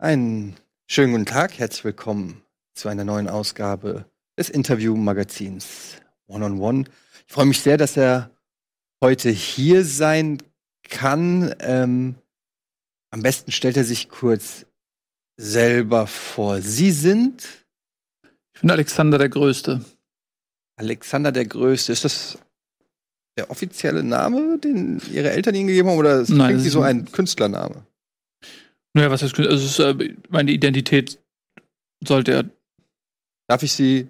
Einen schönen guten Tag, herzlich willkommen zu einer neuen Ausgabe des Interview-Magazins One on One. Ich freue mich sehr, dass er heute hier sein kann. Ähm, am besten stellt er sich kurz selber vor. Sie sind? Ich bin Alexander der Größte. Alexander der Größte. Ist das der offizielle Name, den Ihre Eltern Ihnen gegeben haben, oder ist Nein, das wie ist so ein Künstlername? Naja, was heißt, also es ist, äh, meine Identität sollte er Darf ich Sie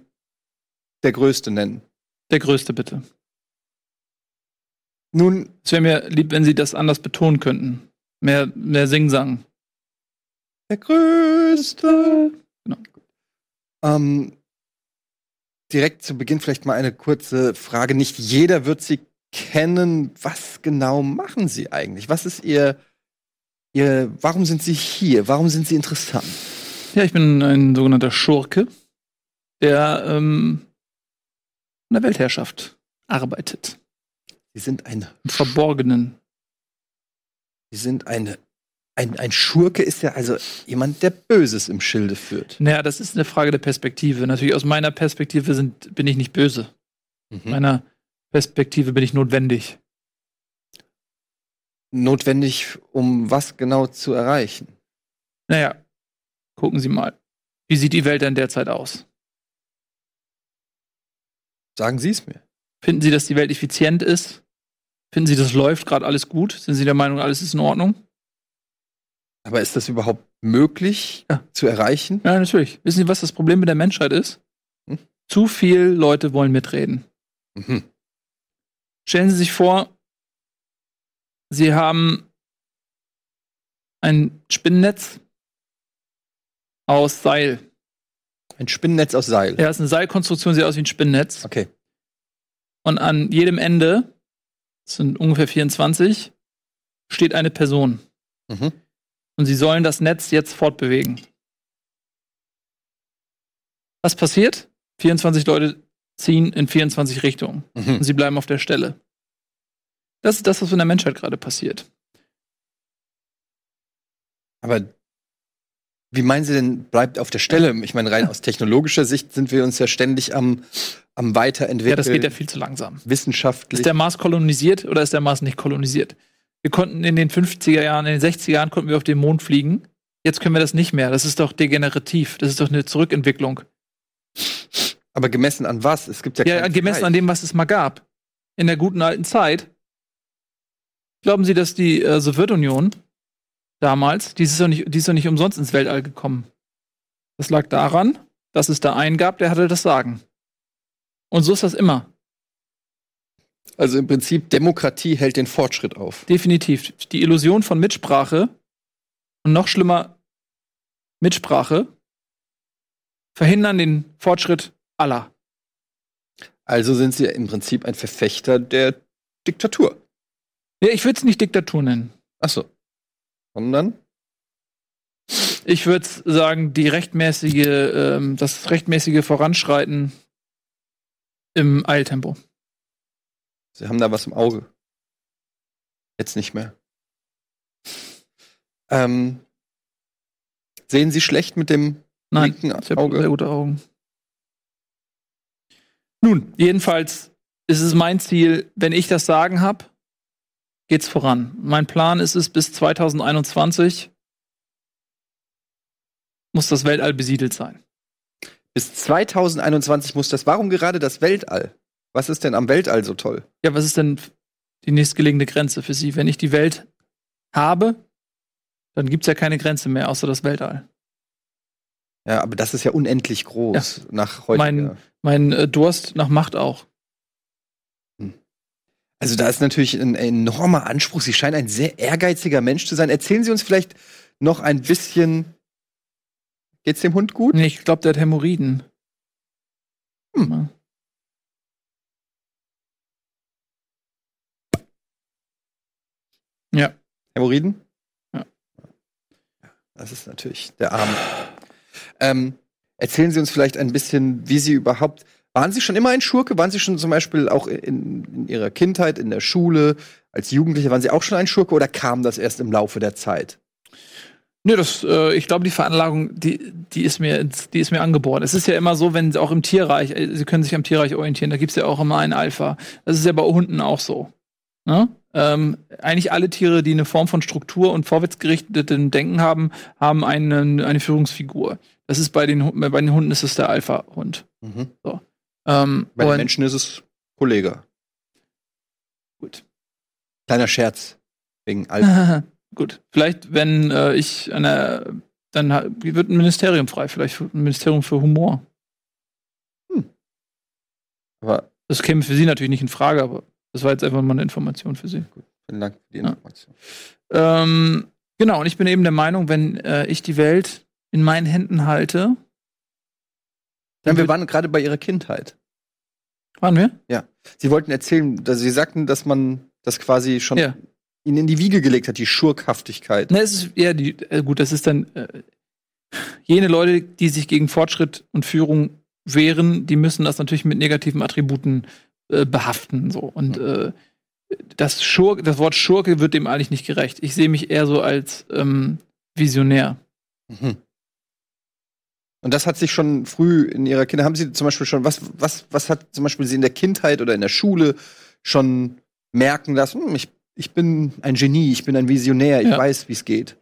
der Größte nennen? der Größte bitte. Nun, Es wäre mir lieb, wenn Sie das anders betonen könnten. Mehr, mehr Singsang. der Größte. Genau. Ähm, direkt zu Beginn vielleicht mal eine kurze Frage. Nicht jeder wird Sie kennen. Was genau machen Sie eigentlich? Was ist Ihr, Ihr, warum sind Sie hier? Warum sind Sie interessant? Ja, ich bin ein sogenannter Schurke, der ähm, in der Weltherrschaft arbeitet. Sie sind ein, Im Verborgenen. Sie sind eine, ein, ein Schurke ist ja also jemand, der Böses im Schilde führt. Naja, das ist eine Frage der Perspektive. Natürlich aus meiner Perspektive sind, bin ich nicht böse. Mhm. Meiner Perspektive bin ich notwendig. Notwendig, um was genau zu erreichen? Naja, gucken Sie mal. Wie sieht die Welt denn derzeit aus? Sagen Sie es mir. Finden Sie, dass die Welt effizient ist? Finden Sie, das läuft gerade alles gut? Sind Sie der Meinung, alles ist in Ordnung? Aber ist das überhaupt möglich Ja. zu erreichen? Ja, natürlich. Wissen Sie, was das Problem mit der Menschheit ist? Hm? Zu viel Leute wollen mitreden. Mhm. Stellen Sie sich vor, Sie haben ein Spinnennetz aus Seil. Ein Spinnennetz aus Seil. Ja, ist eine Seilkonstruktion, sieht aus wie ein Spinnennetz. Okay. Und an jedem Ende, das sind ungefähr 24, steht eine Person. Mhm. Und sie sollen das Netz jetzt fortbewegen. Was passiert? 24 Leute ziehen in 24 Richtungen. Und Mhm. sie bleiben auf der Stelle. Das ist das, was in der Menschheit gerade passiert. Aber wie meinen Sie denn, bleibt auf der Stelle? Ich meine, rein aus technologischer Sicht sind wir uns ja ständig am, am Weiterentwickeln. Ja, das geht ja viel zu langsam. wissenschaftlich. Ist der Mars kolonisiert oder ist der Mars nicht kolonisiert? Wir konnten in den 50er Jahren, in den 60er Jahren konnten wir auf den Mond fliegen. Jetzt können wir das nicht mehr. Das ist doch degenerativ. Das ist doch eine Zurückentwicklung. Aber gemessen an was? Es gibt ja, Ja, keinen gemessen an Vergleich. dem, was es mal gab. In der guten alten Zeit. Glauben Sie, dass die äh, Sowjetunion damals, die ist, doch nicht, die ist doch nicht umsonst ins Weltall gekommen. Das lag daran, dass es da einen gab, der hatte das Sagen. Und so ist das immer. Also im Prinzip, Demokratie hält den Fortschritt auf. Definitiv. Die Illusion von Mitsprache und noch schlimmer, Mitsprache verhindern den Fortschritt aller. Also sind sie im Prinzip ein Verfechter der Diktatur. Ja, ich würde es nicht Diktatur nennen. Achso. Sondern? Ich würde sagen, die rechtmäßige, ähm, das rechtmäßige Voranschreiten im Eiltempo. Sie haben da was im Auge. Jetzt nicht mehr. Ähm, sehen Sie schlecht mit dem Nein, linken ich habe Auge? sehr gute Augen. Nun, jedenfalls ist es mein Ziel, wenn ich das Sagen habe, geht's voran. Mein Plan ist es, bis 2021 muss das Weltall besiedelt sein. Bis 2021 muss das. Warum gerade das Weltall? Was ist denn am Weltall so toll? Ja, was ist denn die nächstgelegene Grenze für Sie? Wenn ich die Welt habe, dann gibt's ja keine Grenze mehr, außer das Weltall. Ja, aber das ist ja unendlich groß nach heute. Mein- Mein äh, Durst nach Macht auch. Also da ist natürlich ein enormer Anspruch. Sie scheinen ein sehr ehrgeiziger Mensch zu sein. Erzählen Sie uns vielleicht noch ein bisschen. Geht's dem Hund gut? Nee, ich glaube, der hat Hämorrhoiden. Hm. Ja. Hämorrhoiden? Ja. Das ist natürlich der Arme. Ähm, erzählen Sie uns vielleicht ein bisschen, wie Sie überhaupt. Waren Sie schon immer ein Schurke? Waren Sie schon zum Beispiel auch in, in Ihrer Kindheit, in der Schule, als Jugendliche, waren Sie auch schon ein Schurke oder kam das erst im Laufe der Zeit? Nee, das, äh, ich glaube, die Veranlagung, die, die, ist mir, die ist mir angeboren. Es ist ja immer so, wenn sie auch im Tierreich, äh, sie können sich am Tierreich orientieren, da gibt's ja auch immer einen Alpha. Das ist ja bei Hunden auch so. Ne? Ähm, eigentlich alle Tiere, die eine Form von Struktur und vorwärtsgerichteten Denken haben, haben einen, eine Führungsfigur. Das ist bei den, bei den Hunden ist es der Alpha-Hund. Mhm. So. Ähm, Bei den Menschen ist es Kollege. Gut. Kleiner Scherz. Wegen Alpha. Gut. Vielleicht, wenn äh, ich eine, dann wird ein Ministerium frei, vielleicht ein Ministerium für Humor. Aber Das käme für Sie natürlich nicht in Frage, aber das war jetzt einfach mal eine Information für Sie. vielen Dank für die Ja. Information. Ähm, genau, und ich bin eben der Meinung, wenn äh, ich die Welt in meinen Händen halte. Ja, dann wir waren gerade bei Ihrer Kindheit. waren wir? Sie wollten erzählen, dass Sie sagten, dass man das quasi schon Ja. Ihnen in die Wiege gelegt hat, die Schurkhaftigkeit. Ne, es ist eher die, äh, gut, das ist dann äh, jene Leute, die sich gegen Fortschritt und Führung wehren, die müssen das natürlich mit negativen Attributen äh, behaften. So. Und äh, das, Schurke, das Wort Schurke wird dem eigentlich nicht gerecht. Ich sehe mich eher so als ähm, Visionär. Mhm. Und das hat sich schon früh in Ihrer Kindheit, haben Sie zum Beispiel schon, was, was, was hat zum Beispiel Sie in der Kindheit oder in der Schule schon merken lassen, hm, ich, ich bin ein Genie, ich bin ein Visionär, ich Ja. weiß, wie es geht.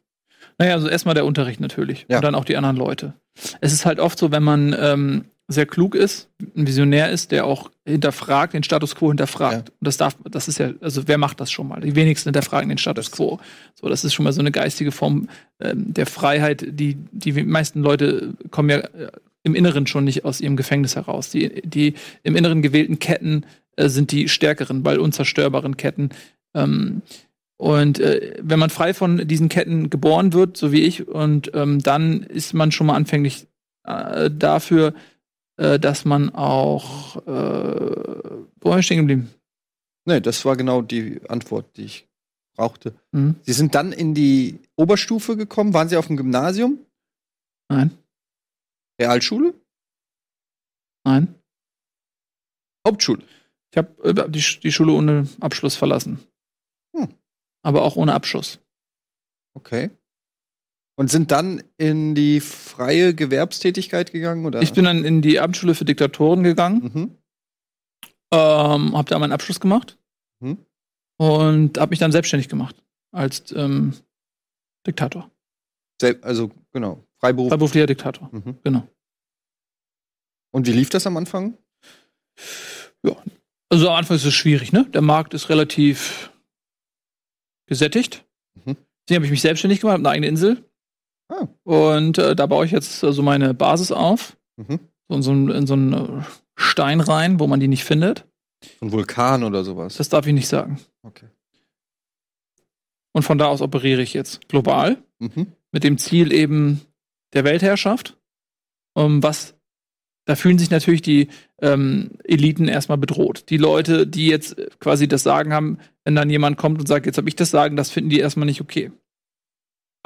Naja, also erstmal der Unterricht natürlich. Ja. Und dann auch die anderen Leute. Es ist halt oft so, wenn man ähm, sehr klug ist, ein Visionär ist, der auch hinterfragt, den Status quo hinterfragt. Ja. Und das darf, das ist ja, also wer macht das schon mal? Die wenigsten hinterfragen den Status quo. So, das ist schon mal so eine geistige Form ähm, der Freiheit, die die meisten Leute kommen ja äh, im Inneren schon nicht aus ihrem Gefängnis heraus. Die, die im Inneren gewählten Ketten äh, sind die stärkeren, weil unzerstörbaren Ketten. Ähm, und äh, wenn man frei von diesen Ketten geboren wird, so wie ich, und ähm, dann ist man schon mal anfänglich äh, dafür, äh, dass man auch äh, wo war ich stehen geblieben? Nee, das war genau die Antwort, die ich brauchte. Mhm. Sie sind dann in die Oberstufe gekommen, waren Sie auf dem Gymnasium, Nein, Realschule, nein. Hauptschule? Ich habe äh, die, die Schule ohne Abschluss verlassen. Hm. Aber auch ohne Abschluss. Okay. Und sind dann in die freie Gewerbstätigkeit gegangen, oder? Ich bin dann in die Abendschule für Diktatoren gegangen, Mhm. ähm, habe da meinen Abschluss gemacht Mhm. und habe mich dann selbstständig gemacht als ähm, Diktator. Sel- Also, genau. Freiberuf. Freiberuflicher Diktator. Mhm. Genau. Und wie lief das am Anfang? Also am Anfang ist es schwierig, ne? Der Markt ist relativ gesättigt. Mhm. Deswegen habe ich mich selbstständig gemacht, habe eine eigene Insel. Ah. Und äh, da baue ich jetzt so also meine Basis auf. Mhm. So in so einen, in so einen äh, Stein rein, wo man die nicht findet. Ein Vulkan oder sowas. Das darf ich nicht sagen. Okay. Und von da aus operiere ich jetzt global Mhm. mit dem Ziel eben der Weltherrschaft. Um, was da fühlen sich natürlich die ähm, Eliten erstmal bedroht. Die Leute, die jetzt äh, quasi das Sagen haben, wenn dann jemand kommt und sagt, jetzt habe ich das Sagen, das finden die erstmal nicht okay.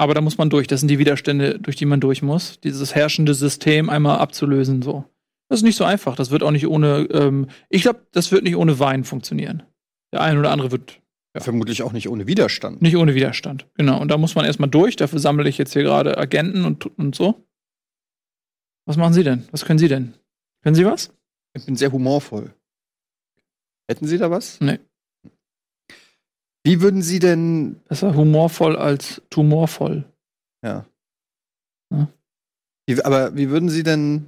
Aber da muss man durch. Das sind die Widerstände, durch die man durch muss. Dieses herrschende System einmal abzulösen. So. Das ist nicht so einfach. Das wird auch nicht ohne. Ähm, ich glaube, das wird nicht ohne Wein funktionieren. Der eine oder andere wird Vermutlich auch nicht ohne Widerstand. nicht ohne Widerstand. Genau. Und da muss man erstmal durch. Dafür sammle ich jetzt hier gerade Agenten und, und so. Was machen Sie denn? Was können Sie denn? Können Sie was? Ich bin sehr humorvoll. Hätten Sie da was? Nee. Wie würden Sie denn, Besser humorvoll als tumorvoll. ja. Ja. Wie, aber wie würden Sie denn,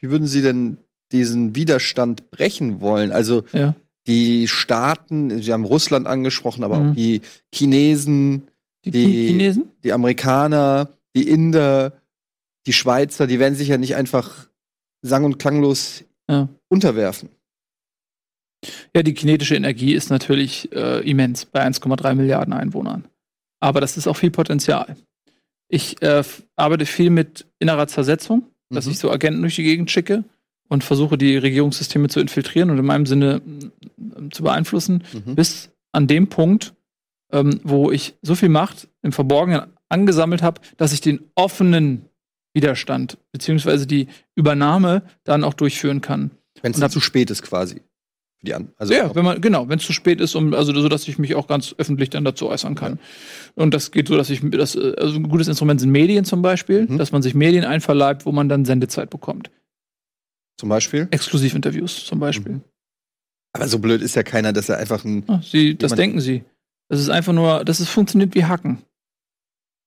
wie würden Sie denn diesen Widerstand brechen wollen? Also Ja. die Staaten, Sie haben Russland angesprochen, aber Mhm. auch die Chinesen, Die, Die- Chinesen? die Amerikaner, die Inder, die Schweizer, die werden sich ja nicht einfach sang- und klanglos Ja. unterwerfen. Ja, die kinetische Energie ist natürlich äh, immens bei 1,3 Milliarden Einwohnern. Aber das ist auch viel Potenzial. Ich äh, arbeite viel mit innerer Zersetzung, dass Mhm. ich so Agenten durch die Gegend schicke und versuche, die Regierungssysteme zu infiltrieren und in meinem Sinne zu beeinflussen. Mhm. bis an dem Punkt, ähm, wo ich so viel Macht im Verborgenen angesammelt habe, dass ich den offenen Widerstand beziehungsweise die Übernahme dann auch durchführen kann. Wenn es dann zu spät ist quasi. Die an. Also ja, wenn man, genau, wenn es zu spät ist, um, also so, dass ich mich auch ganz öffentlich dann dazu äußern kann. Und das geht so, dass ich das, äh, also ein gutes Instrument sind Medien zum Beispiel, Mhm. dass man sich Medien einverleibt, wo man dann Sendezeit bekommt. zum Beispiel. Exklusivinterviews zum Beispiel. Mhm. Aber so blöd ist ja keiner, dass er einfach ein. Ah, sie, das denken sie. Das ist einfach nur, das ist, funktioniert wie Hacken.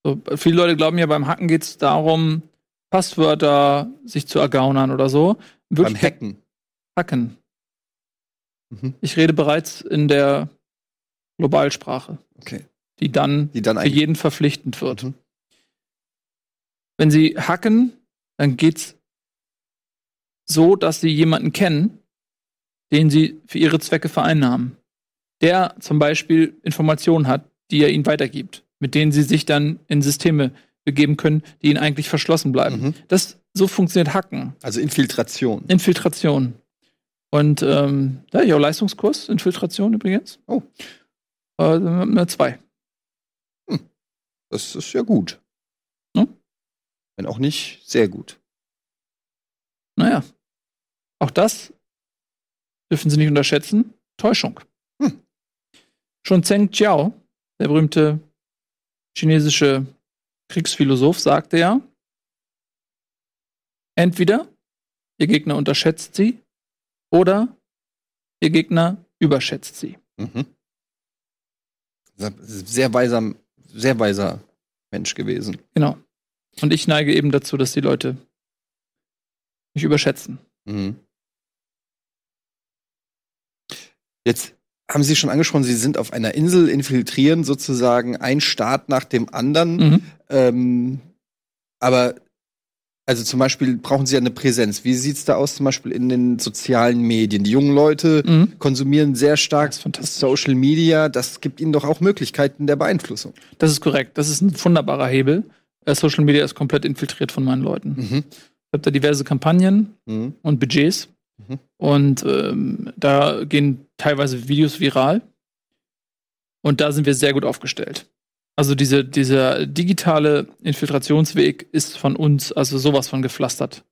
So, viele Leute glauben ja, beim Hacken geht es darum, Passwörter sich zu ergaunern oder so. In beim Hacken. Hacken. Mhm. Ich rede bereits in der Globalsprache, Okay. die dann Die dann für jeden verpflichtend wird. Mhm. Wenn sie hacken, dann geht's so, dass sie jemanden kennen, den sie für ihre Zwecke vereinnahmen. Der zum Beispiel Informationen hat, die er ihnen weitergibt, mit denen sie sich dann in Systeme begeben können, die ihnen eigentlich verschlossen bleiben. Mhm. Das so funktioniert Hacken. Also Infiltration. Infiltration. Und ähm, da ich auch Leistungskurs, Infiltration übrigens. Oh. Äh, eine zwei. Das ist ja gut. Ja. Wenn auch nicht sehr gut. Naja. Auch das dürfen Sie nicht unterschätzen. Täuschung. Hm. Schon Zheng Jiao, der berühmte chinesische Kriegsphilosoph, sagte ja, entweder Ihr Gegner unterschätzt Sie oder Ihr Gegner überschätzt Sie. Mhm. Sehr weiser, sehr weiser Mensch gewesen. Genau. Und ich neige eben dazu, dass die Leute mich überschätzen. Mhm. Jetzt haben Sie schon angesprochen, Sie sind auf einer Insel, infiltrieren sozusagen ein Staat nach dem anderen. Mhm. Ähm, aber also zum Beispiel brauchen Sie ja eine Präsenz. Wie sieht's da aus, zum Beispiel in den sozialen Medien? Die jungen Leute Mhm. konsumieren sehr stark Das. Social Media. Das gibt ihnen doch auch Möglichkeiten der Beeinflussung. Das ist korrekt. Das ist ein wunderbarer Hebel. Äh, Social Media ist komplett infiltriert von meinen Leuten. Mhm. Ich habe da diverse Kampagnen Mhm. und Budgets. Mhm. Und ähm, da gehen teilweise Videos viral. Und da sind wir sehr gut aufgestellt. Also diese, dieser digitale Infiltrationsweg ist von uns also sowas von gepflastert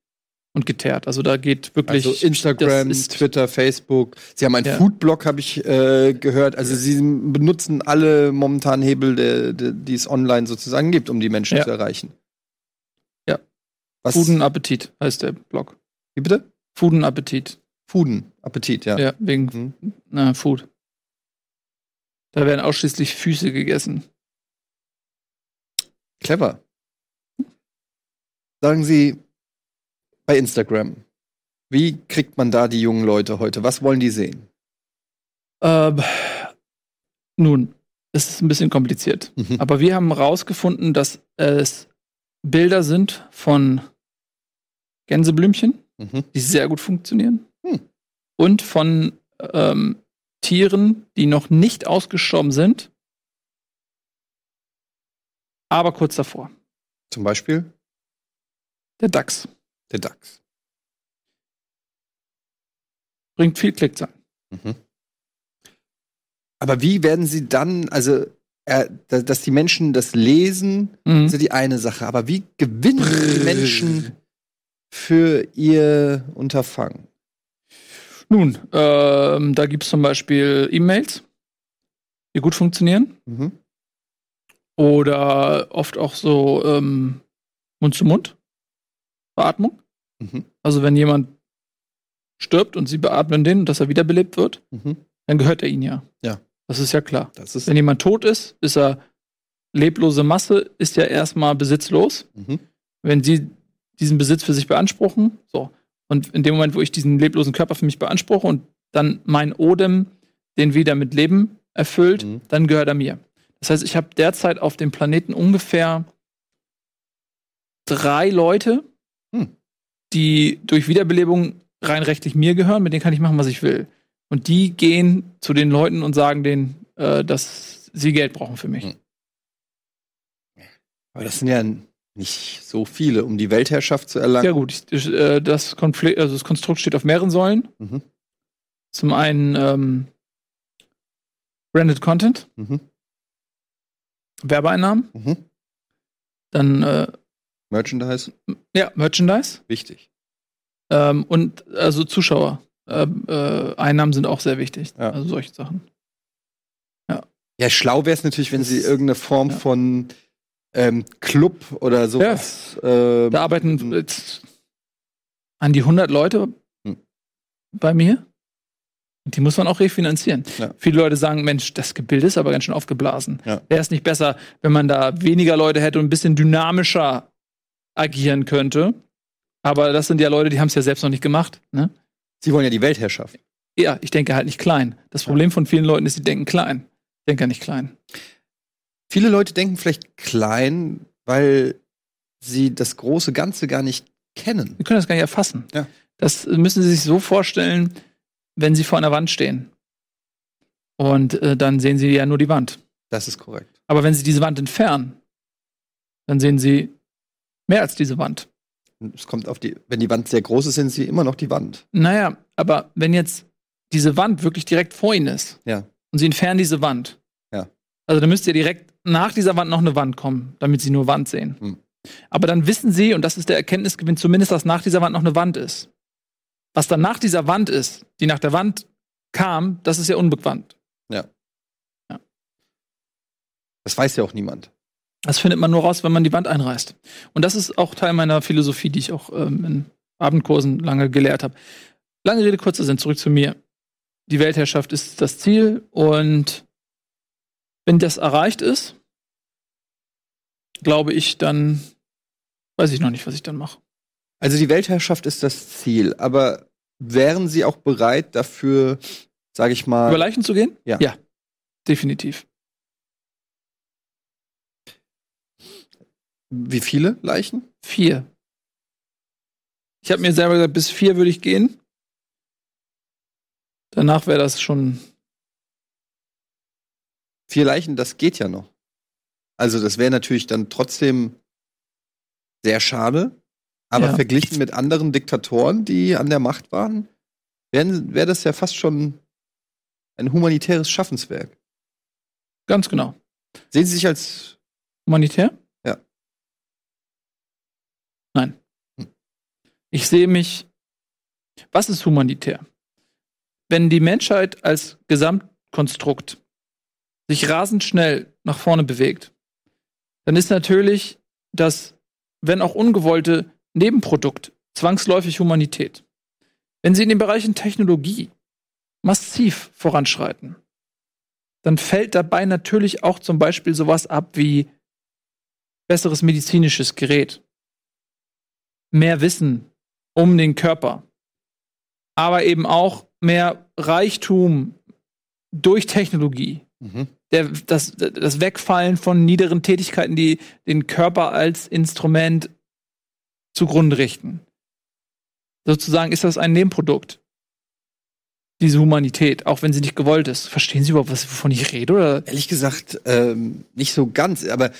und geteert. Also da geht wirklich Also Instagram, Twitter, Facebook. Sie haben einen Ja. Foodblog, habe ich äh, gehört. Also Sie benutzen alle momentan Hebel, der- der- die es online sozusagen gibt, um die Menschen Ja. zu erreichen. Ja. Was? Fuden Appetit heißt der Blog. Wie bitte? Fuden Appetit. Fuden, Appetit, ja. Ja, wegen Mhm. na, Food. Da werden ausschließlich Füße gegessen. Clever. Sagen Sie bei Instagram, wie kriegt man da die jungen Leute heute? Was wollen die sehen? Ähm, nun, es ist ein bisschen kompliziert. Mhm. Aber wir haben herausgefunden, dass es Bilder sind von Gänseblümchen, Mhm. die sehr gut funktionieren. Hm. Und von ähm, Tieren, die noch nicht ausgestorben sind, aber kurz davor. Zum Beispiel Der Dachs der Dachs. bringt viel Klickzahlen. Mhm. Aber wie werden sie dann, also, äh, da- dass die Menschen das lesen, Mhm. ist ja die eine Sache. Aber wie gewinnen die Menschen für ihr Unterfangen? Nun, ähm, da gibt es zum Beispiel E-Mails, die gut funktionieren. Mhm. Oder oft auch so ähm, Mund-zu-Mund-Beatmung. Mhm. Also wenn jemand stirbt und sie beatmen den, dass er wiederbelebt wird, Mhm. dann gehört er ihnen ja. Ja. Das ist ja klar. Ist. Wenn jemand tot ist, ist er leblose Masse, ist ja erstmal besitzlos. Mhm. Wenn sie diesen Besitz für sich beanspruchen, so. Und in dem Moment, wo ich diesen leblosen Körper für mich beanspruche und dann mein Odem den wieder mit Leben erfüllt, Mhm. dann gehört er mir. Das heißt, ich habe derzeit auf dem Planeten ungefähr drei Leute, Hm. die durch Wiederbelebung rein rechtlich mir gehören, mit denen kann ich machen, was ich will. Und die gehen zu den Leuten und sagen denen, äh, dass sie Geld brauchen für mich. Hm. Aber das sind ja nicht so viele, um die Weltherrschaft zu erlangen. Ja gut, ich, äh, das, Konflikt, also das Konstrukt steht auf mehreren Säulen. Mhm. Zum einen ähm, Branded Content, Mhm. Werbeeinnahmen, Mhm. dann äh, Merchandise, ja, Merchandise wichtig. ähm, und also Zuschauer. äh, äh, Einnahmen sind auch sehr wichtig. Ja. Also solche Sachen. Ja, schlau wäre es natürlich, wenn Das sie irgendeine Form ja. von ähm, Club oder sowas. ähm, Da arbeiten jetzt an die 100 Leute Hm. bei mir. Die muss man auch refinanzieren. Ja. Viele Leute sagen, Mensch, das Gebild ist aber ganz schön aufgeblasen. Ja. Wäre es nicht besser, wenn man da weniger Leute hätte und ein bisschen dynamischer agieren könnte? Aber das sind ja Leute, die haben es ja selbst noch nicht gemacht. Ne? sie wollen ja die Weltherrschaft. Ja, ich denke halt nicht klein. Das Problem von vielen Leuten ist, sie denken klein. Ich denke ja nicht klein. Viele Leute denken vielleicht klein, weil sie das große Ganze gar nicht kennen. Wir können das gar nicht erfassen. Ja. Das müssen Sie sich so vorstellen, wenn Sie vor einer Wand stehen. Und äh, dann sehen Sie ja nur die Wand. Das ist korrekt. Aber wenn Sie diese Wand entfernen, dann sehen Sie mehr als diese Wand. Und Es kommt auf die, wenn die Wand sehr groß ist, sind sie immer noch die Wand. Naja, aber wenn jetzt diese Wand wirklich direkt vor Ihnen ist Ja. und Sie entfernen diese Wand, Ja. also dann müsste ja direkt nach dieser Wand noch eine Wand kommen, damit Sie nur Wand sehen. Hm. Aber dann wissen Sie, und das ist der Erkenntnisgewinn, zumindest, dass nach dieser Wand noch eine Wand ist. Was dann nach dieser Wand ist, die nach der Wand kam, das ist ja unbekannt. Das weiß ja auch niemand. Das findet man nur raus, wenn man die Wand einreißt. Und das ist auch Teil meiner Philosophie, die ich auch ähm, in Abendkursen lange gelehrt habe. Lange Rede, kurzer Sinn, zurück zu mir. Die Weltherrschaft ist das Ziel und wenn das erreicht ist, glaube ich, dann weiß ich noch nicht, was ich dann mache. Also die Weltherrschaft ist das Ziel, aber wären sie auch bereit dafür, sage ich mal, Über Leichen zu gehen? Ja. Ja, definitiv. wie viele Leichen? Vier. Ich habe mir selber gesagt, bis vier würde ich gehen. Danach wäre das schon Vier Leichen, das geht ja noch. Also das wäre natürlich dann trotzdem sehr schade, aber Ja. verglichen mit anderen Diktatoren, die an der Macht waren, wäre wär das ja fast schon ein humanitäres Schaffenswerk. ganz genau. Sehen Sie sich als Humanitär? Ja. Nein. Hm. Ich sehe mich. Was ist humanitär? Wenn die Menschheit als Gesamtkonstrukt sich rasend schnell nach vorne bewegt, dann ist natürlich das, wenn auch ungewollte, Nebenprodukt zwangsläufig Humanität. Wenn Sie in den Bereichen Technologie massiv voranschreiten, dann fällt dabei natürlich auch zum Beispiel sowas ab wie besseres medizinisches Gerät, mehr Wissen um den Körper, aber eben auch mehr Reichtum durch Technologie. mhm. Der, das, das Wegfallen von niederen Tätigkeiten, die den Körper als Instrument zugrunde richten. Sozusagen ist das ein Nebenprodukt. Diese Humanität, auch wenn sie nicht gewollt ist. Verstehen Sie überhaupt, was, wovon ich rede? Oder? ehrlich gesagt ähm, nicht so ganz, aber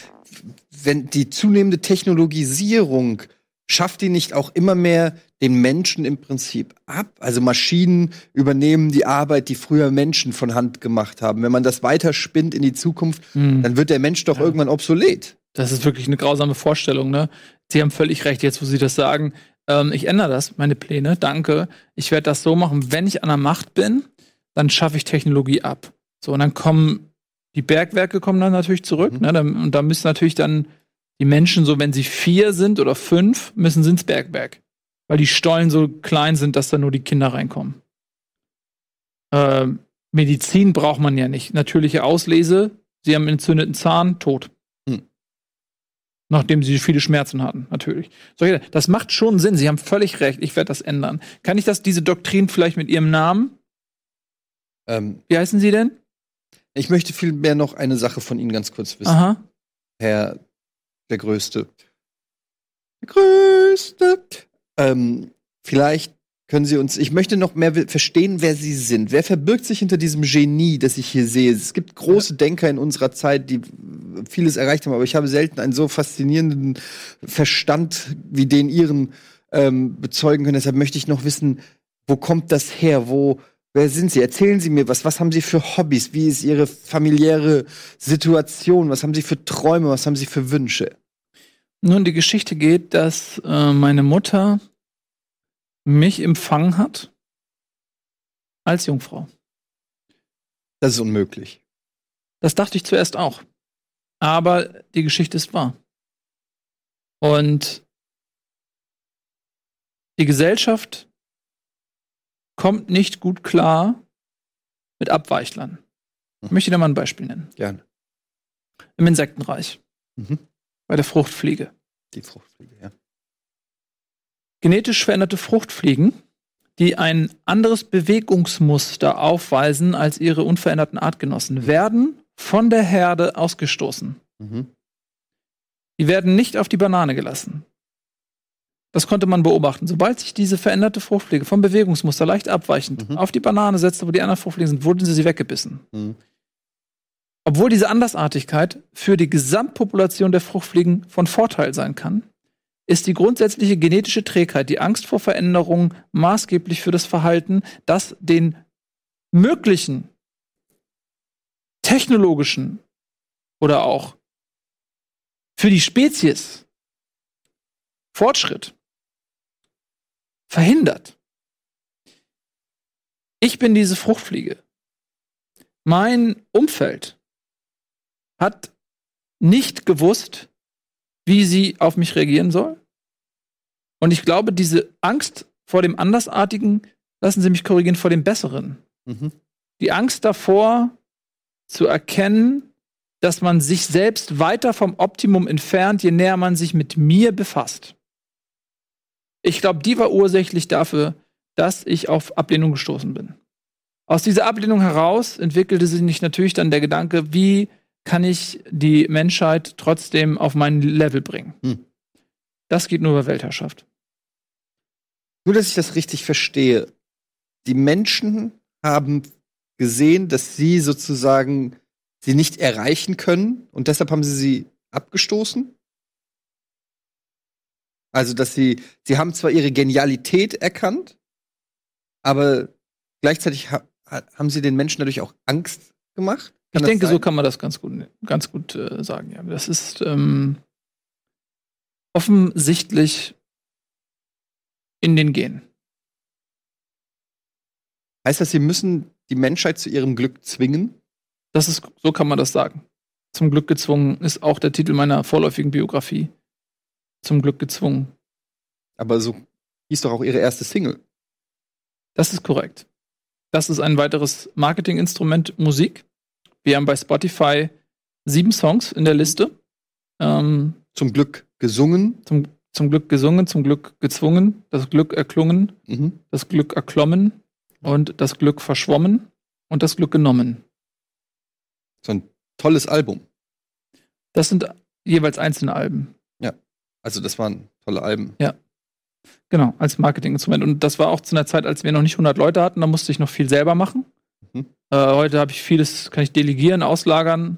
wenn die zunehmende Technologisierung schafft die nicht auch immer mehr den Menschen im Prinzip ab? Also Maschinen übernehmen die Arbeit, die früher Menschen von Hand gemacht haben. Wenn man das weiterspinnt in die Zukunft, Hm. dann wird der Mensch doch Ja. irgendwann obsolet. Das ist wirklich eine grausame Vorstellung, ne? Sie haben völlig recht, jetzt wo Sie das sagen. Ähm, ich ändere das, meine Pläne, danke. Ich werde das so machen, wenn ich an der Macht bin, dann schaffe ich Technologie ab. So, und dann kommen die Bergwerke kommen dann natürlich zurück, Mhm. ne? Und da müssen natürlich dann die Menschen, so wenn sie vier sind oder fünf, müssen sie ins Bergwerk. Weil die Stollen so klein sind, dass da nur die Kinder reinkommen. Ähm, Medizin braucht man ja nicht. Natürliche Auslese, sie haben einen entzündeten Zahn, tot. Nachdem sie viele Schmerzen hatten, natürlich. Das macht schon Sinn. Sie haben völlig recht. Ich werde das ändern. Kann ich das, diese Doktrin vielleicht mit Ihrem Namen? Ähm, Wie heißen Sie denn? ich möchte vielmehr noch eine Sache von Ihnen ganz kurz wissen, Aha. Herr der Größte. Der Größte. Ähm, vielleicht können Sie uns, ich möchte noch mehr verstehen, wer Sie sind. Wer verbirgt sich hinter diesem Genie, das ich hier sehe? Es gibt große Denker in unserer Zeit, die vieles erreicht haben, aber ich habe selten einen so faszinierenden Verstand wie den Ihren ähm, bezeugen können. Deshalb möchte ich noch wissen, wo kommt das her? Wo, wer sind Sie? Erzählen Sie mir was. Was haben Sie für Hobbys? Wie ist Ihre familiäre Situation? Was haben Sie für Träume? Was haben Sie für Wünsche? Nun, die Geschichte geht, dass äh, meine Mutter mich empfangen hat als Jungfrau. Das ist unmöglich. Das dachte ich zuerst auch. Aber die Geschichte ist wahr. Und die Gesellschaft kommt nicht gut klar mit Abweichlern. Ich möchte dir mal ein Beispiel nennen. Gerne. Im Insektenreich. Mhm. Bei der Fruchtfliege. Die Fruchtfliege, ja. Genetisch veränderte Fruchtfliegen, die ein anderes Bewegungsmuster aufweisen als ihre unveränderten Artgenossen, werden von der Herde ausgestoßen. Mhm. Die werden nicht auf die Banane gelassen. Das konnte man beobachten. Sobald sich diese veränderte Fruchtfliege vom Bewegungsmuster leicht abweichend Mhm. auf die Banane setzte, wo die anderen Fruchtfliegen sind, wurden sie weggebissen. Mhm. Obwohl diese Andersartigkeit für die Gesamtpopulation der Fruchtfliegen von Vorteil sein kann, ist die grundsätzliche genetische Trägheit, die Angst vor Veränderungen maßgeblich für das Verhalten, das den möglichen technologischen oder auch für die Spezies Fortschritt verhindert. Ich bin diese Fruchtfliege. Mein Umfeld hat nicht gewusst, wie sie auf mich reagieren soll. Und ich glaube, diese Angst vor dem Andersartigen, lassen Sie mich korrigieren, vor dem Besseren. Mhm. Die Angst davor, zu erkennen, dass man sich selbst weiter vom Optimum entfernt, je näher man sich mit mir befasst. Ich glaube, die war ursächlich dafür, dass ich auf Ablehnung gestoßen bin. Aus dieser Ablehnung heraus entwickelte sich natürlich dann der Gedanke, wie kann ich die Menschheit trotzdem auf mein Level bringen. Hm. Das geht nur über Weltherrschaft. Nur, dass ich das richtig verstehe. Die Menschen haben gesehen, dass sie sozusagen sie nicht erreichen können und deshalb haben sie sie abgestoßen. Also, dass sie, sie haben zwar ihre Genialität erkannt, aber gleichzeitig ha haben sie den Menschen dadurch auch Angst gemacht. Ich denke, so sein? kann man das ganz gut, ganz gut äh, sagen. Ja. Das ist ähm, offensichtlich in den Genen. Heißt das, sie müssen die Menschheit zu ihrem Glück zwingen? Das ist, so kann man das sagen. Zum Glück gezwungen ist auch der Titel meiner vorläufigen Biografie. Zum Glück gezwungen. Aber so hieß doch auch ihre erste Single. Das ist korrekt. Das ist ein weiteres Marketinginstrument Musik. Wir haben bei Spotify sieben Songs in der Liste. Ähm, Zum Glück gesungen. zum, zum Glück gesungen, zum Glück gezwungen, das Glück erklungen, Mhm. das Glück erklommen und das Glück verschwommen und das Glück genommen. So ein tolles Album. Das sind jeweils einzelne Alben. Also, das waren tolle Alben. Genau, als Marketinginstrument. Und das war auch zu einer Zeit, als wir noch nicht 100 Leute hatten. Da musste ich noch viel selber machen. Äh, heute habe ich vieles, kann ich delegieren, auslagern,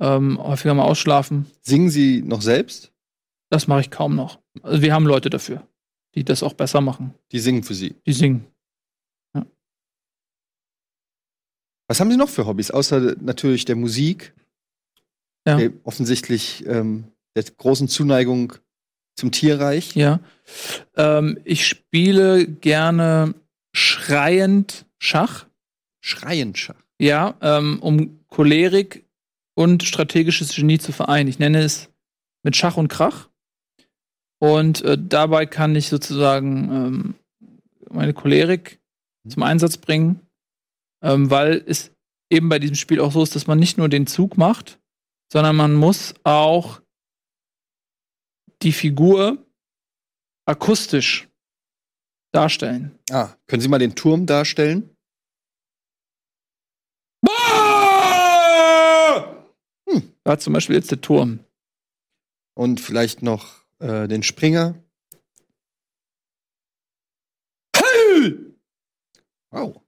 ähm, häufiger mal ausschlafen. Singen Sie noch selbst? Das mache ich kaum noch. Also wir haben Leute dafür, die das auch besser machen. Die singen für Sie. Die singen. Was haben Sie noch für Hobbys, außer natürlich der Musik? Ja. Der offensichtlich ähm, der großen Zuneigung zum Tierreich. Ja. Ähm, ich spiele gerne schreiend Schach. Schreienschach. Ja, ähm, um Cholerik und strategisches Genie zu vereinen. Ich nenne es mit Schach und Krach. Und äh, dabei kann ich sozusagen ähm, meine Cholerik zum Einsatz bringen, ähm, weil es eben bei diesem Spiel auch so ist, dass man nicht nur den Zug macht, sondern man muss auch die Figur akustisch darstellen. Ah, können Sie mal den Turm darstellen? Da zum Beispiel jetzt der Turm. Und vielleicht noch äh, den Springer. Wow.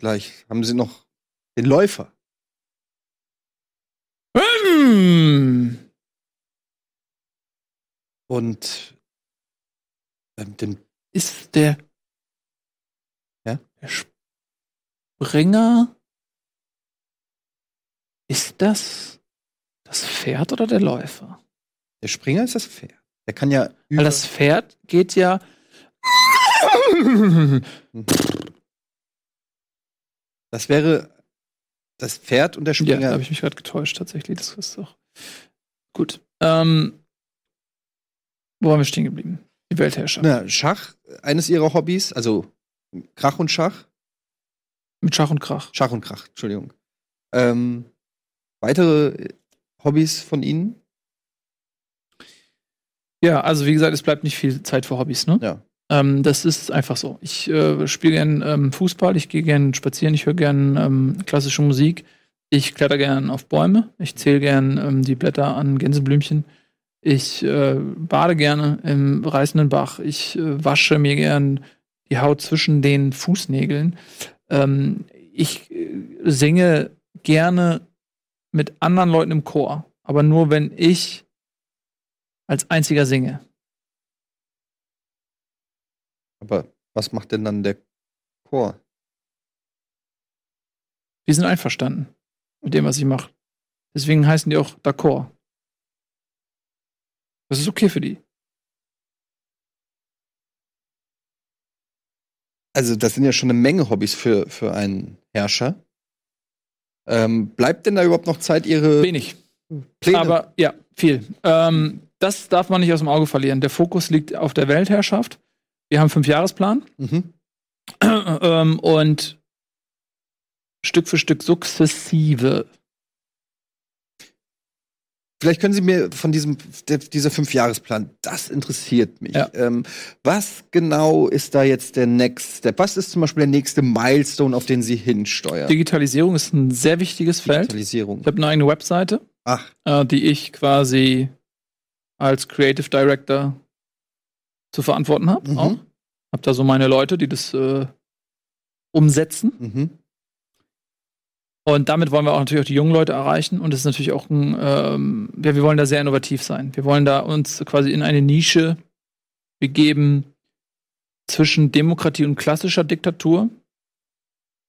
Gleich haben Sie noch den Läufer. Hm. Und ähm, den Ist der, Ja? der Springer, ist das das Pferd oder der Läufer? Der Springer ist das Pferd. Der kann ja. Weil das Pferd geht ja Das wäre das Pferd und der Ja, Springer. da habe ich mich gerade getäuscht, tatsächlich. Das ist doch. Gut. Ähm, wo waren wir stehen geblieben? Die Weltherrschaft. Na, Schach, eines ihrer Hobbys, also Krach und Schach. Mit Schach und Krach. Schach und Krach, Entschuldigung. Ähm, weitere Hobbys von Ihnen? Ja, also wie gesagt, es bleibt nicht viel Zeit für Hobbys, ne? Ja. Ähm, das ist einfach so. Ich äh, spiele gern ähm, Fußball, ich gehe gern spazieren, ich höre gern ähm, klassische Musik, ich kletter gern auf Bäume, ich zähle gern ähm, die Blätter an Gänseblümchen, ich äh, bade gerne im reißenden Bach, ich äh, wasche mir gern die Haut zwischen den Fußnägeln. Ähm, ich äh, singe gerne mit anderen Leuten im Chor, aber nur wenn ich als einziger singe. Aber was macht denn dann der Chor? Die sind einverstanden mit dem, was ich mache. Deswegen heißen die auch D'accord. Das ist okay für die. Also, das sind ja schon eine Menge Hobbys für, für einen Herrscher. Ähm, bleibt denn da überhaupt noch Zeit, Ihre Wenig. Pläne? Aber ja, viel. Ähm, das darf man nicht aus dem Auge verlieren. Der Fokus liegt auf der Weltherrschaft. Wir haben einen Fünfjahresplan mhm. ähm, und Stück für Stück sukzessive. Vielleicht können Sie mir von diesem dieser Fünfjahresplan, das interessiert mich. Ja. Ähm, was genau ist da jetzt der Next Step? Was ist zum Beispiel der nächste Milestone, auf den Sie hinsteuern? Digitalisierung ist ein sehr wichtiges Feld. Digitalisierung. Ich habe eine eigene Webseite, äh, die ich quasi als Creative Director zu verantworten habe. Mhm. Auch. Hab da so meine Leute, die das äh, umsetzen. mhm. Und damit wollen wir auch natürlich auch die jungen Leute erreichen. Und das ist natürlich auch ein, ähm, ja, wir wollen da sehr innovativ sein. Wir wollen da uns quasi in eine Nische begeben zwischen Demokratie und klassischer Diktatur.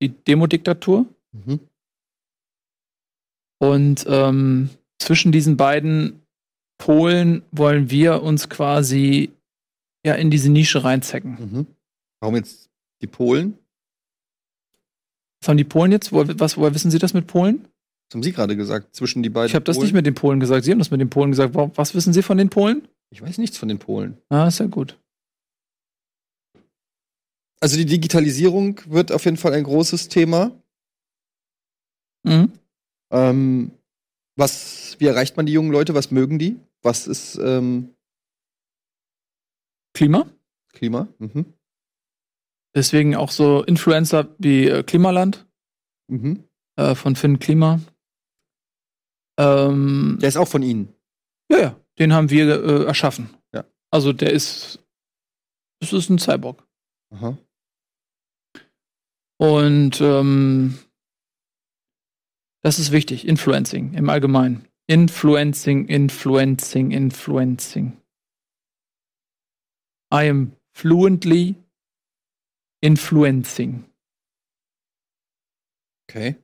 Die Demodiktatur. Mhm. Und ähm, zwischen diesen beiden Polen wollen wir uns quasi ja in diese Nische reinzecken. Mhm. Warum jetzt die Polen? Was haben die Polen jetzt? Wo, was, woher wissen Sie das mit Polen? Was haben Sie gerade gesagt? Zwischen die beiden Ich habe das Polen? nicht mit den Polen gesagt. Sie haben das mit den Polen gesagt. Wa- Was wissen Sie von den Polen? Ich weiß nichts von den Polen. Ah, ist ja gut. Also die Digitalisierung wird auf jeden Fall ein großes Thema. Mhm. Ähm, was, wie erreicht man die jungen Leute? Was mögen die? Was ist ähm, Klima. Klima? Mhm. Deswegen auch so Influencer wie äh, Klimaland Mhm. äh, von Finn Klima. Ähm, Der ist auch von Ihnen. ja, ja, den haben wir äh, erschaffen. Ja. Also der ist, das ist ein Cyborg. Aha. Und ähm, das ist wichtig. Influencing im Allgemeinen. Influencing, influencing, influencing. I am fluently influencing. Okay.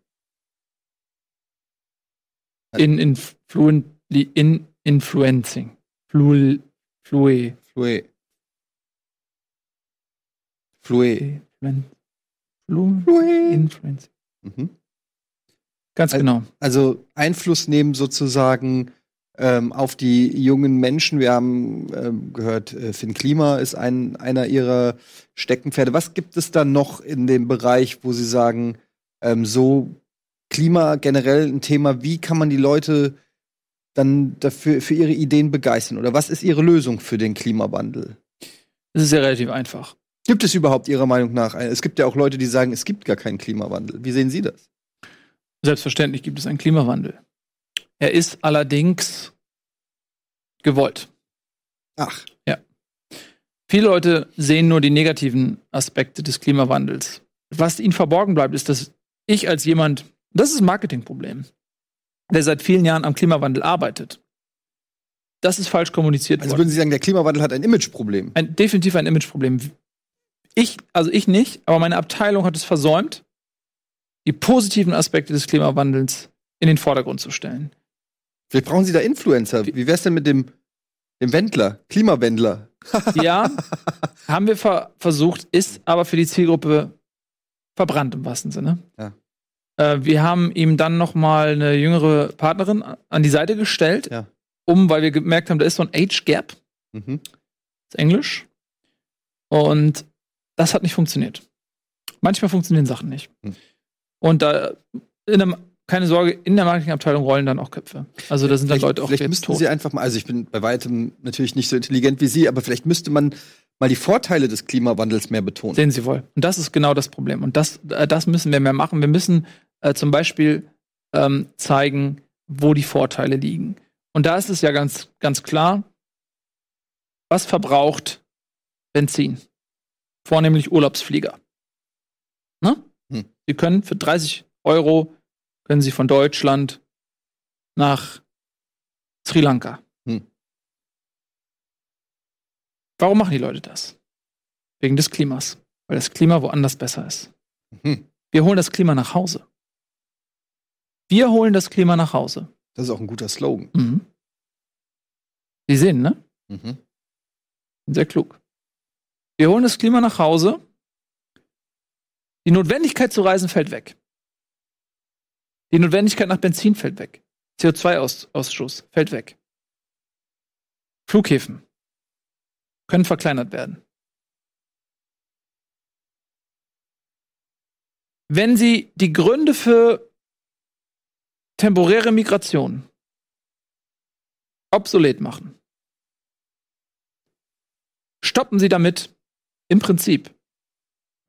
In, in fluently in influencing. Flu, flue. Flue. Flue. Flu, Flue. influencing. Mhm. Ganz Also- genau. Also Einfluss nehmen sozusagen ähm, auf die jungen Menschen. Wir haben ähm, gehört, äh, Finn Klima ist ein, einer ihrer Steckenpferde. Was gibt es da noch in dem Bereich, wo Sie sagen, ähm, so Klima generell ein Thema, wie kann man die Leute dann dafür für ihre Ideen begeistern? Oder was ist Ihre Lösung für den Klimawandel? Es ist ja relativ einfach. Gibt es überhaupt Ihrer Meinung nach? ein- Es gibt ja auch Leute, die sagen, es gibt gar keinen Klimawandel. Wie sehen Sie das? Selbstverständlich gibt es einen Klimawandel. Er ist allerdings gewollt. Ach, Viele Leute sehen nur die negativen Aspekte des Klimawandels. Was ihnen verborgen bleibt, ist, dass ich als jemand, das ist ein Marketingproblem, der seit vielen Jahren am Klimawandel arbeitet. Das ist falsch kommuniziert also worden. würden Sie sagen, der Klimawandel hat ein Imageproblem? Ein, definitiv ein Imageproblem. Ich, also ich nicht, aber meine Abteilung hat es versäumt, die positiven Aspekte des Klimawandels in den Vordergrund zu stellen. Vielleicht brauchen Sie da Influencer. Wie wär's denn mit dem, dem Wendler, Klimawendler? Ja, haben wir ver versucht, ist aber für die Zielgruppe verbrannt im wahrsten Sinne. Ja. Äh, wir haben ihm dann noch mal eine jüngere Partnerin an die Seite gestellt, Ja. um, weil wir gemerkt haben, da ist so ein Age Gap, Mhm. ist Englisch. Und das hat nicht funktioniert. Manchmal funktionieren Sachen nicht. Hm. Und da, in einem, keine Sorge, in der Marketingabteilung rollen dann auch Köpfe. Also da sind dann Vielleicht, Leute auch vielleicht müssten tot. Sie einfach mal, also ich bin bei weitem natürlich nicht so intelligent wie Sie, aber vielleicht müsste man mal die Vorteile des Klimawandels mehr betonen. Sehen Sie wohl. Und das ist genau das Problem. Und das, äh, das müssen wir mehr machen. Wir müssen äh, zum Beispiel ähm, zeigen, wo die Vorteile liegen. Und da ist es ja ganz, ganz klar, was verbraucht Benzin? Vornehmlich Urlaubsflieger. Ne? Hm. Sie können für 30 Euro können Sie von Deutschland nach Sri Lanka. Hm. Warum machen die Leute das? Wegen des Klimas. Weil das Klima woanders besser ist. Mhm. Wir holen das Klima nach Hause. Wir holen das Klima nach Hause. Das ist auch ein guter Slogan. Mhm. Sie sehen, ne? Mhm. Sehr klug. Wir holen das Klima nach Hause. Die Notwendigkeit zu reisen fällt weg. Die Notwendigkeit nach Benzin fällt weg. CO2-Ausstoß fällt weg. Flughäfen können verkleinert werden. Wenn Sie die Gründe für temporäre Migration obsolet machen, stoppen Sie damit im Prinzip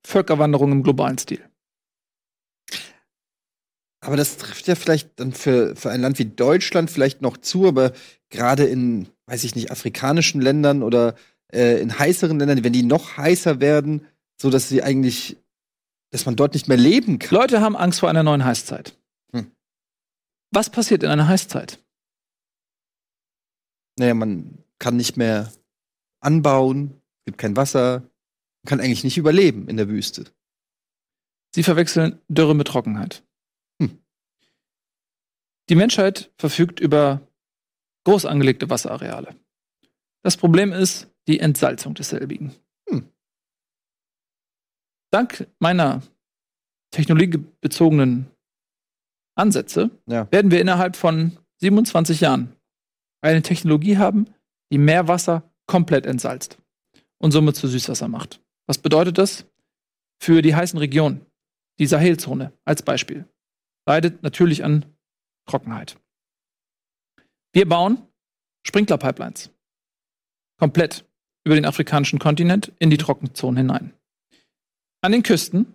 Völkerwanderung im globalen Stil. Aber das trifft ja vielleicht dann für, für ein Land wie Deutschland vielleicht noch zu, aber gerade in, weiß ich nicht, afrikanischen Ländern oder äh, in heißeren Ländern, wenn die noch heißer werden, so dass sie eigentlich, dass man dort nicht mehr leben kann. Leute haben Angst vor einer neuen Heißzeit. Hm. Was passiert in einer Heißzeit? Naja, man kann nicht mehr anbauen, es gibt kein Wasser, man kann eigentlich nicht überleben in der Wüste. Sie verwechseln Dürre mit Trockenheit. Die Menschheit verfügt über groß angelegte Wasserareale. Das Problem ist die Entsalzung desselbigen. Hm. Dank meiner technologiebezogenen Ansätze Ja. werden wir innerhalb von 27 Jahren eine Technologie haben, die Meerwasser komplett entsalzt und somit zu Süßwasser macht. Was bedeutet das? Für die heißen Regionen, die Sahelzone als Beispiel, leidet natürlich an Trockenheit. Wir bauen Sprinklerpipelines komplett über den afrikanischen Kontinent in die Trockenzonen hinein. An den Küsten,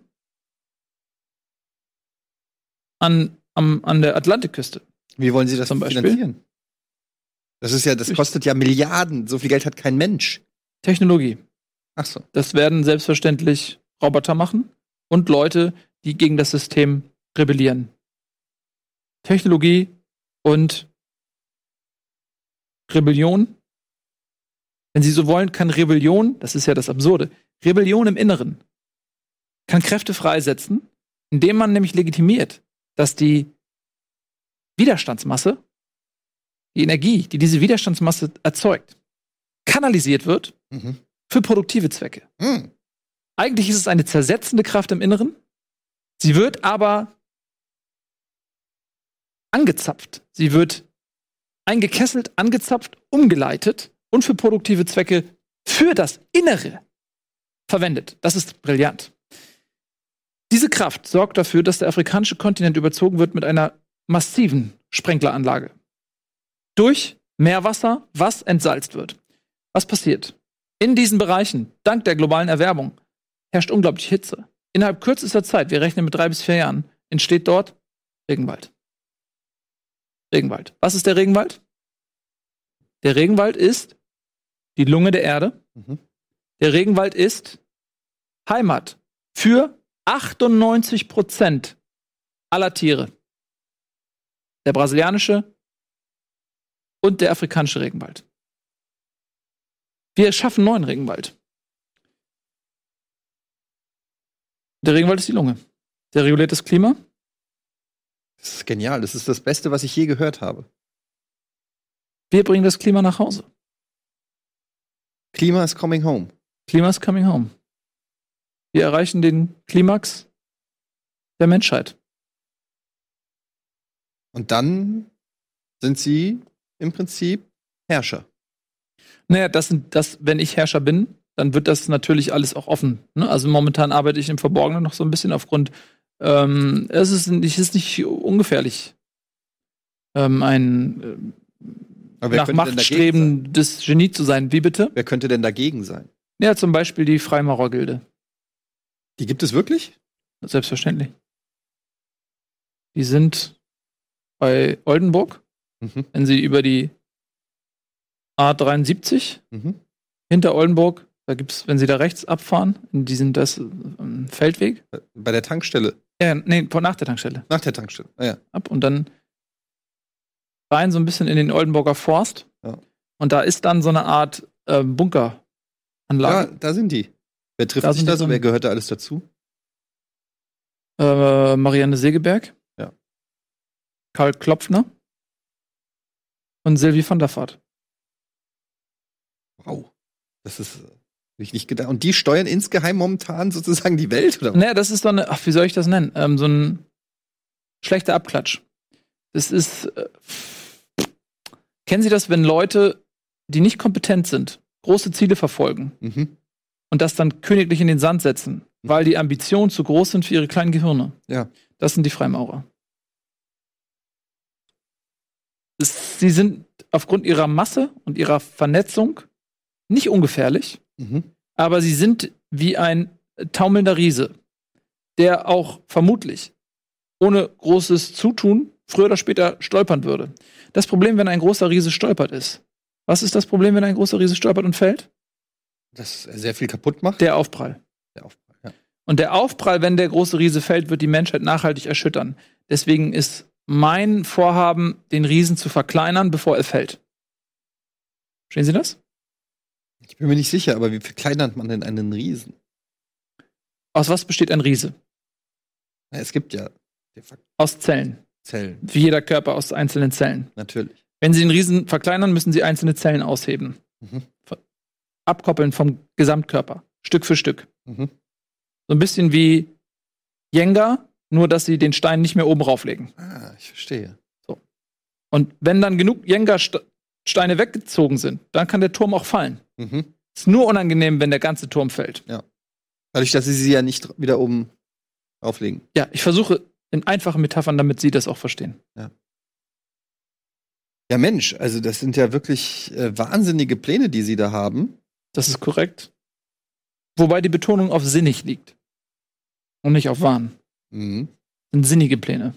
an, am, an der Atlantikküste Wie wollen Sie das Zum Beispiel? finanzieren? Das ist ja, das kostet ja Milliarden. So viel Geld hat kein Mensch. Technologie. Ach so. Das werden selbstverständlich Roboter machen und Leute, die gegen das System rebellieren. Technologie und Rebellion. Wenn Sie so wollen, kann Rebellion, das ist ja das Absurde, Rebellion im Inneren kann Kräfte freisetzen, indem man nämlich legitimiert, dass die Widerstandsmasse, die Energie, die diese Widerstandsmasse erzeugt, kanalisiert wird Mhm. für produktive Zwecke. Hm. Eigentlich ist es eine zersetzende Kraft im Inneren. Sie wird aber angezapft. Sie wird eingekesselt, angezapft, umgeleitet und für produktive Zwecke für das Innere verwendet. Das ist brillant. Diese Kraft sorgt dafür, dass der afrikanische Kontinent überzogen wird mit einer massiven Sprenkleranlage. Durch Meerwasser, was entsalzt wird. Was passiert? In diesen Bereichen, dank der globalen Erwärmung, herrscht unglaublich Hitze. Innerhalb kürzester Zeit, wir rechnen mit drei bis vier Jahren, entsteht dort Regenwald. Regenwald. Was ist der Regenwald? Der Regenwald ist die Lunge der Erde. Mhm. Der Regenwald ist Heimat für 98 Prozent aller Tiere. Der brasilianische und der afrikanische Regenwald. Wir schaffen neuen Regenwald. Der Regenwald ist die Lunge. Der reguliert das Klima. Das ist genial. Das ist das Beste, was ich je gehört habe. Wir bringen das Klima nach Hause. Klima is coming home. Klima is coming home. Wir erreichen den Klimax der Menschheit. Und dann sind sie im Prinzip Herrscher. Naja, das sind, das, wenn ich Herrscher bin, dann wird das natürlich alles auch offen. Ne? Also momentan arbeite ich im Verborgenen noch so ein bisschen aufgrund, ähm, es, ist, es ist nicht ungefährlich, ähm, ein äh, nach Macht strebendes Genie zu sein. Wie bitte? Wer könnte denn dagegen sein? Ja, zum Beispiel die Freimaurergilde. Die gibt es wirklich? Selbstverständlich. Die sind bei Oldenburg, mhm. wenn sie über die A73 mhm. hinter Oldenburg, da gibt es, wenn sie da rechts abfahren, in diesen das ähm, Feldweg. Bei der Tankstelle. Ja, nee, nach der Tankstelle. Nach der Tankstelle, ah, ja. Ab und dann rein so ein bisschen in den Oldenburger Forst. Ja. Und da ist dann so eine Art äh, Bunkeranlage. Ja, da sind die. Wer trifft da sich da so? Wer gehört da alles dazu? Äh, Marianne Segeberg. Ja. Karl Klopfner. Und Sylvie van der Vaart. Wow. Das ist äh, ich nicht gedacht. Und die steuern insgeheim momentan sozusagen die Welt, oder? Naja, das ist doch eine, ach, wie soll ich das nennen? Ähm, so ein schlechter Abklatsch. Das ist. Äh, kennen Sie das, wenn Leute, die nicht kompetent sind, große Ziele verfolgen mhm. und das dann königlich in den Sand setzen, mhm. weil die Ambitionen zu groß sind für ihre kleinen Gehirne? Ja. Das sind die Freimaurer. sie sind aufgrund ihrer Masse und ihrer Vernetzung nicht ungefährlich, mhm. aber sie sind wie ein taumelnder Riese, der auch vermutlich ohne großes Zutun früher oder später stolpern würde. Das Problem, wenn ein großer Riese stolpert, ist. Was ist das Problem, wenn ein großer Riese stolpert und fällt? Dass er sehr viel kaputt macht? Der Aufprall. Der Aufprall, ja. Und der Aufprall, wenn der große Riese fällt, wird die Menschheit nachhaltig erschüttern. Deswegen ist mein Vorhaben, den Riesen zu verkleinern, bevor er fällt. Verstehen Sie das? Ich bin mir nicht sicher, aber wie verkleinert man denn einen Riesen? Aus was besteht ein Riese? Na, es gibt ja. Aus Zellen. Zellen. Wie jeder Körper aus einzelnen Zellen. Natürlich. Wenn Sie den Riesen verkleinern, müssen Sie einzelne Zellen ausheben. Mhm. Abkoppeln vom Gesamtkörper. Stück für Stück. Mhm. So ein bisschen wie Jenga, nur dass Sie den Stein nicht mehr oben rauflegen. Ah, ich verstehe. So. Und wenn dann genug Jenga-Steine weggezogen sind, dann kann der Turm auch fallen. Mhm. Ist nur unangenehm, wenn der ganze Turm fällt. Ja. Dadurch, dass Sie sie ja nicht wieder oben auflegen. Ja, ich versuche in einfachen Metaphern, damit Sie das auch verstehen. Ja. Ja, Mensch, also das sind ja wirklich äh, wahnsinnige Pläne, die Sie da haben. Das ist korrekt. Wobei die Betonung auf sinnig liegt. Und nicht auf Wahn. Mhm. Das sind sinnige Pläne.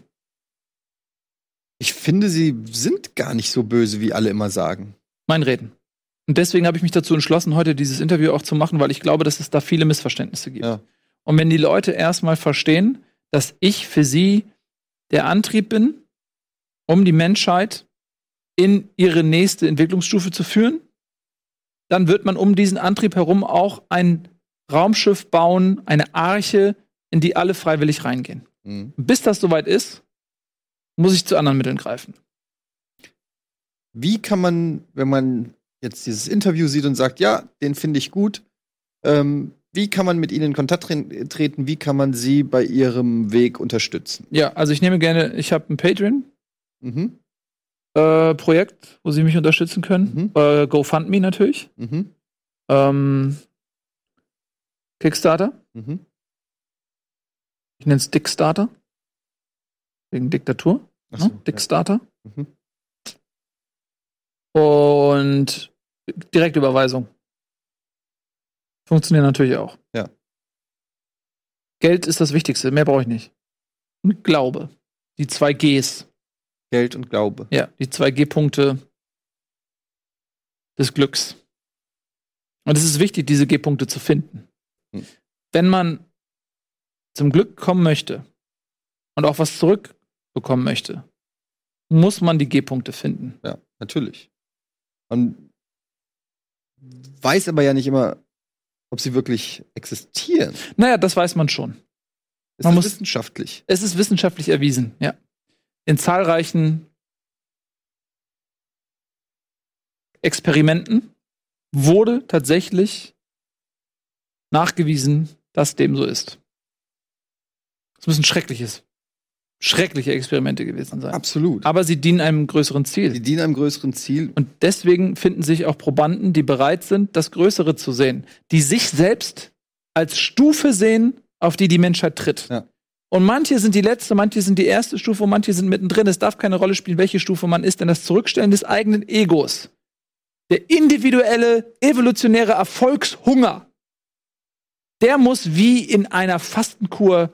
Ich finde, Sie sind gar nicht so böse, wie alle immer sagen. Mein Reden. Und deswegen habe ich mich dazu entschlossen, heute dieses Interview auch zu machen, weil ich glaube, dass es da viele Missverständnisse gibt. Ja. Und wenn die Leute erstmal verstehen, dass ich für sie der Antrieb bin, um die Menschheit in ihre nächste Entwicklungsstufe zu führen, dann wird man um diesen Antrieb herum auch ein Raumschiff bauen, eine Arche, in die alle freiwillig reingehen. Mhm. Bis das soweit ist, muss ich zu anderen Mitteln greifen. Wie kann man, wenn man jetzt dieses Interview sieht und sagt, ja, den finde ich gut, ähm, wie kann man mit Ihnen in Kontakt treten? Wie kann man Sie bei Ihrem Weg unterstützen? Ja, also ich nehme gerne, ich habe ein Patreon. Mhm. Äh, Projekt, wo Sie mich unterstützen können. Mhm. Äh, GoFundMe natürlich. Mhm. Ähm, Kickstarter. Mhm. Ich nenne es Dickstarter. Wegen Diktatur. So, ne? Dickstarter. Ja. Mhm. Und Direktüberweisung. Funktioniert natürlich auch. Ja. Geld ist das Wichtigste, mehr brauche ich nicht. Und Glaube. Die zwei Gs. Geld und Glaube. Ja, die zwei G-Punkte des Glücks. Und es ist wichtig, diese G-Punkte zu finden. Hm. Wenn man zum Glück kommen möchte und auch was zurückbekommen möchte, muss man die G-Punkte finden. Ja, natürlich. Man weiß aber ja nicht immer, ob sie wirklich existieren. Naja, das weiß man schon. Ist man muss, wissenschaftlich? Es ist wissenschaftlich erwiesen, ja. In zahlreichen Experimenten wurde tatsächlich nachgewiesen, dass dem so ist. Das müssen schreckliches, schreckliche Experimente gewesen sein. Absolut. Aber sie dienen einem größeren Ziel. Die dienen einem größeren Ziel. Und deswegen finden sich auch Probanden, die bereit sind, das Größere zu sehen, die sich selbst als Stufe sehen, auf die die Menschheit tritt. Ja. Und manche sind die letzte, manche sind die erste Stufe und manche sind mittendrin. Es darf keine Rolle spielen, welche Stufe man ist, denn das Zurückstellen des eigenen Egos, der individuelle, evolutionäre Erfolgshunger, der muss wie in einer Fastenkur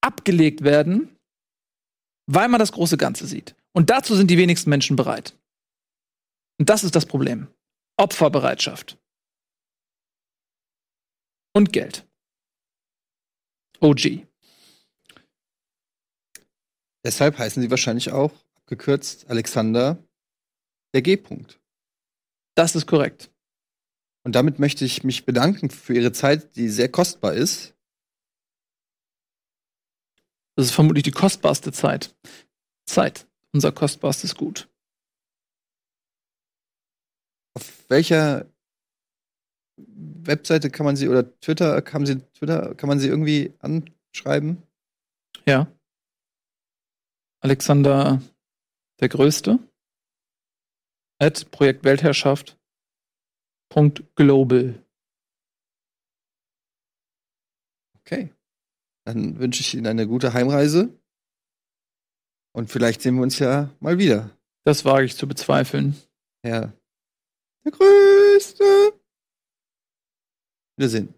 abgelegt werden, weil man das große Ganze sieht. Und dazu sind die wenigsten Menschen bereit. Und das ist das Problem. Opferbereitschaft. Und Geld. OG. Deshalb heißen sie wahrscheinlich auch abgekürzt Alexander der G-Punkt. Das ist korrekt. Und damit möchte ich mich bedanken für Ihre Zeit, die sehr kostbar ist. Das ist vermutlich die kostbarste Zeit. Zeit, unser kostbarstes Gut. Auf welcher Webseite kann man sie oder Twitter kann sie Twitter kann man sie irgendwie anschreiben? Ja. Alexander der Größte at Projekt Global. Okay. Dann wünsche ich Ihnen eine gute Heimreise. Und vielleicht sehen wir uns ja mal wieder. Das wage ich zu bezweifeln. Ja. Der Größte. Wiedersehen.